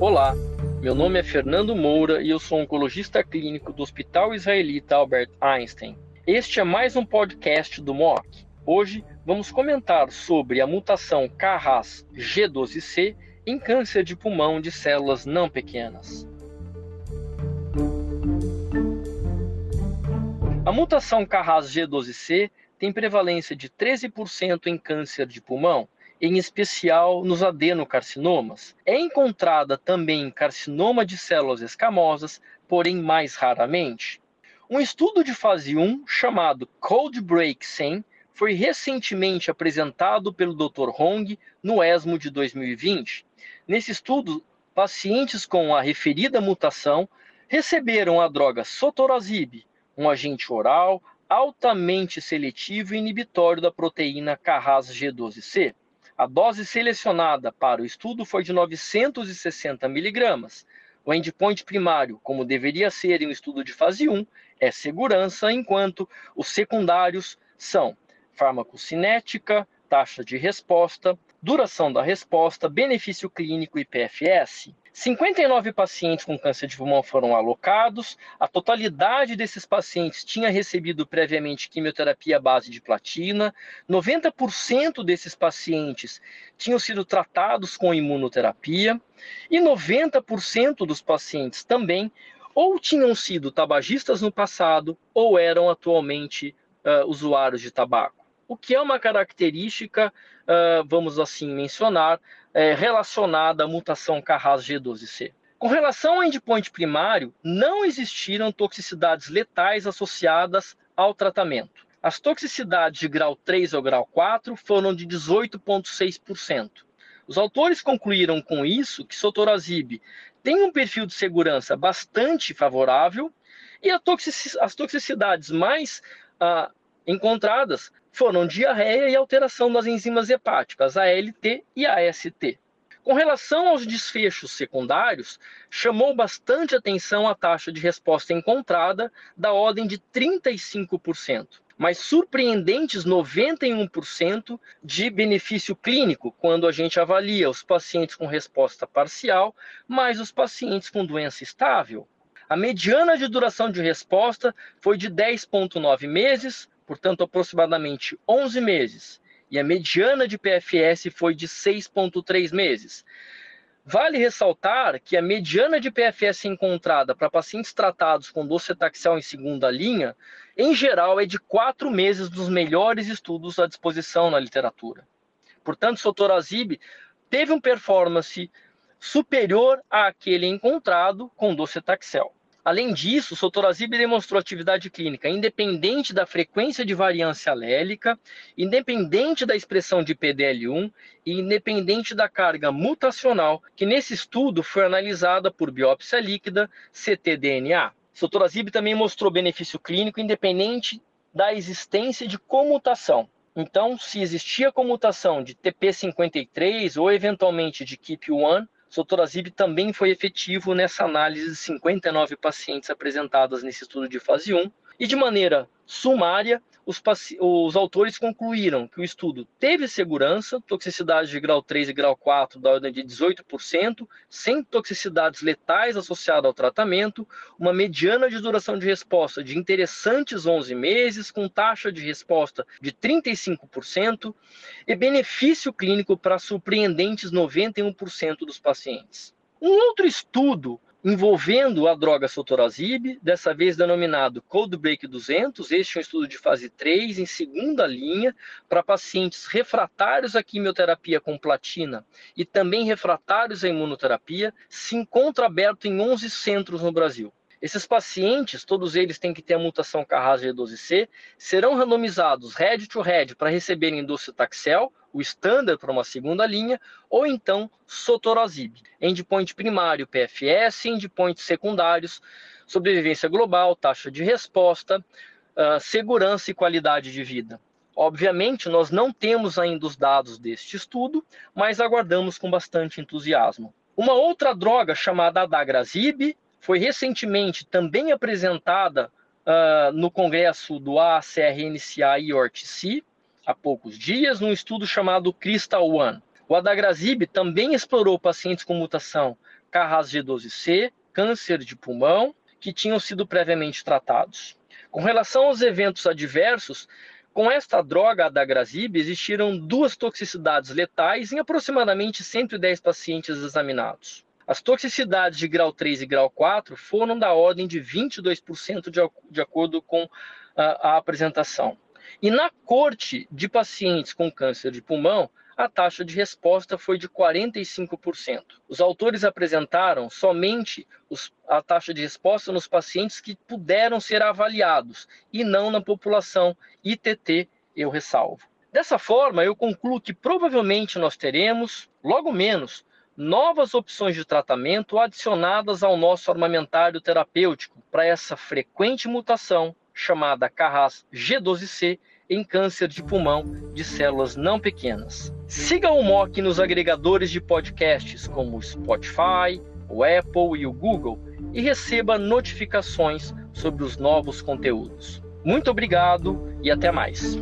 Olá, meu nome é Fernando Moura e eu sou oncologista clínico do Hospital Israelita Albert Einstein. Este é mais um podcast do MOC. Hoje vamos comentar sobre a mutação KRAS G12C em câncer de pulmão de células não pequenas. A mutação KRAS G12C tem prevalência de 13% em câncer de pulmão em especial nos adenocarcinomas. É encontrada também em carcinoma de células escamosas, porém mais raramente. Um estudo de fase 1 chamado Cold Break 100 foi recentemente apresentado pelo Dr. Hong no ESMO de 2020. Nesse estudo, pacientes com a referida mutação receberam a droga sotorazib, um agente oral altamente seletivo e inibitório da proteína Carras G12C. A dose selecionada para o estudo foi de 960 miligramas. O endpoint primário, como deveria ser em um estudo de fase 1, é segurança, enquanto os secundários são farmacocinética, taxa de resposta, duração da resposta, benefício clínico e PFS. 59 pacientes com câncer de pulmão foram alocados. A totalidade desses pacientes tinha recebido previamente quimioterapia à base de platina. 90% desses pacientes tinham sido tratados com imunoterapia. E 90% dos pacientes também ou tinham sido tabagistas no passado ou eram atualmente uh, usuários de tabaco. O que é uma característica, vamos assim mencionar, é, relacionada à mutação Carras G12C. Com relação ao endpoint primário, não existiram toxicidades letais associadas ao tratamento. As toxicidades de grau 3 ou grau 4 foram de 18,6%. Os autores concluíram com isso que sotorazib tem um perfil de segurança bastante favorável e as toxicidades mais ah, encontradas foram diarreia e alteração das enzimas hepáticas, ALT e AST. Com relação aos desfechos secundários, chamou bastante atenção a taxa de resposta encontrada, da ordem de 35%, mas surpreendentes 91% de benefício clínico quando a gente avalia os pacientes com resposta parcial, mais os pacientes com doença estável. A mediana de duração de resposta foi de 10,9 meses, portanto, aproximadamente 11 meses, e a mediana de PFS foi de 6,3 meses. Vale ressaltar que a mediana de PFS encontrada para pacientes tratados com docetaxel em segunda linha, em geral, é de quatro meses dos melhores estudos à disposição na literatura. Portanto, sotorazib teve um performance superior àquele encontrado com docetaxel. Além disso, sotorazib demonstrou atividade clínica independente da frequência de variância alélica, independente da expressão de PDL1 e independente da carga mutacional, que nesse estudo foi analisada por biópsia líquida ctDNA. Sotorazib também mostrou benefício clínico independente da existência de comutação. Então, se existia comutação de TP53 ou eventualmente de KEAP1, Sotorazib também foi efetivo nessa análise de 59 pacientes apresentadas nesse estudo de fase 1, e de maneira sumária, os, os, autores concluíram que o estudo teve segurança, toxicidade de grau 3 e grau 4 da ordem de 18%, sem toxicidades letais associadas ao tratamento, uma mediana de duração de resposta de interessantes 11 meses, com taxa de resposta de 35%, e benefício clínico para surpreendentes 91% dos pacientes. Um outro estudo envolvendo a droga sotorazib, dessa vez denominado Codebreak 200. Este é um estudo de fase 3, em segunda linha, para pacientes refratários à quimioterapia com platina e também refratários à imunoterapia, se encontra aberto em 11 centros no Brasil. Esses pacientes, todos eles têm que ter a mutação Carras G12C, serão randomizados head to head para receberem docetaxel o standard para uma segunda linha, ou então sotorazib. Endpoint primário, PFS, endpoints secundários, sobrevivência global, taxa de resposta, uh, segurança e qualidade de vida. Obviamente, nós não temos ainda os dados deste estudo, mas aguardamos com bastante entusiasmo. Uma outra droga chamada adagrasib foi recentemente também apresentada uh, no congresso do ACRNCA e ORTC, há poucos dias num estudo chamado Crystal One. O adagrasib também explorou pacientes com mutação Carras G12C, câncer de pulmão, que tinham sido previamente tratados. Com relação aos eventos adversos, com esta droga adagrasib existiram duas toxicidades letais em aproximadamente 110 pacientes examinados. As toxicidades de grau 3 e grau 4 foram da ordem de 22% de, de acordo com a, a apresentação. E na corte de pacientes com câncer de pulmão, a taxa de resposta foi de 45%. Os autores apresentaram somente os, a taxa de resposta nos pacientes que puderam ser avaliados e não na população ITT, eu ressalvo. Dessa forma, eu concluo que provavelmente nós teremos, logo menos, novas opções de tratamento adicionadas ao nosso armamentário terapêutico para essa frequente mutação chamada Carras G12C em câncer de pulmão de células não pequenas. Siga o MOC nos agregadores de podcasts como o Spotify, o Apple e o Google e receba notificações sobre os novos conteúdos. Muito obrigado e até mais.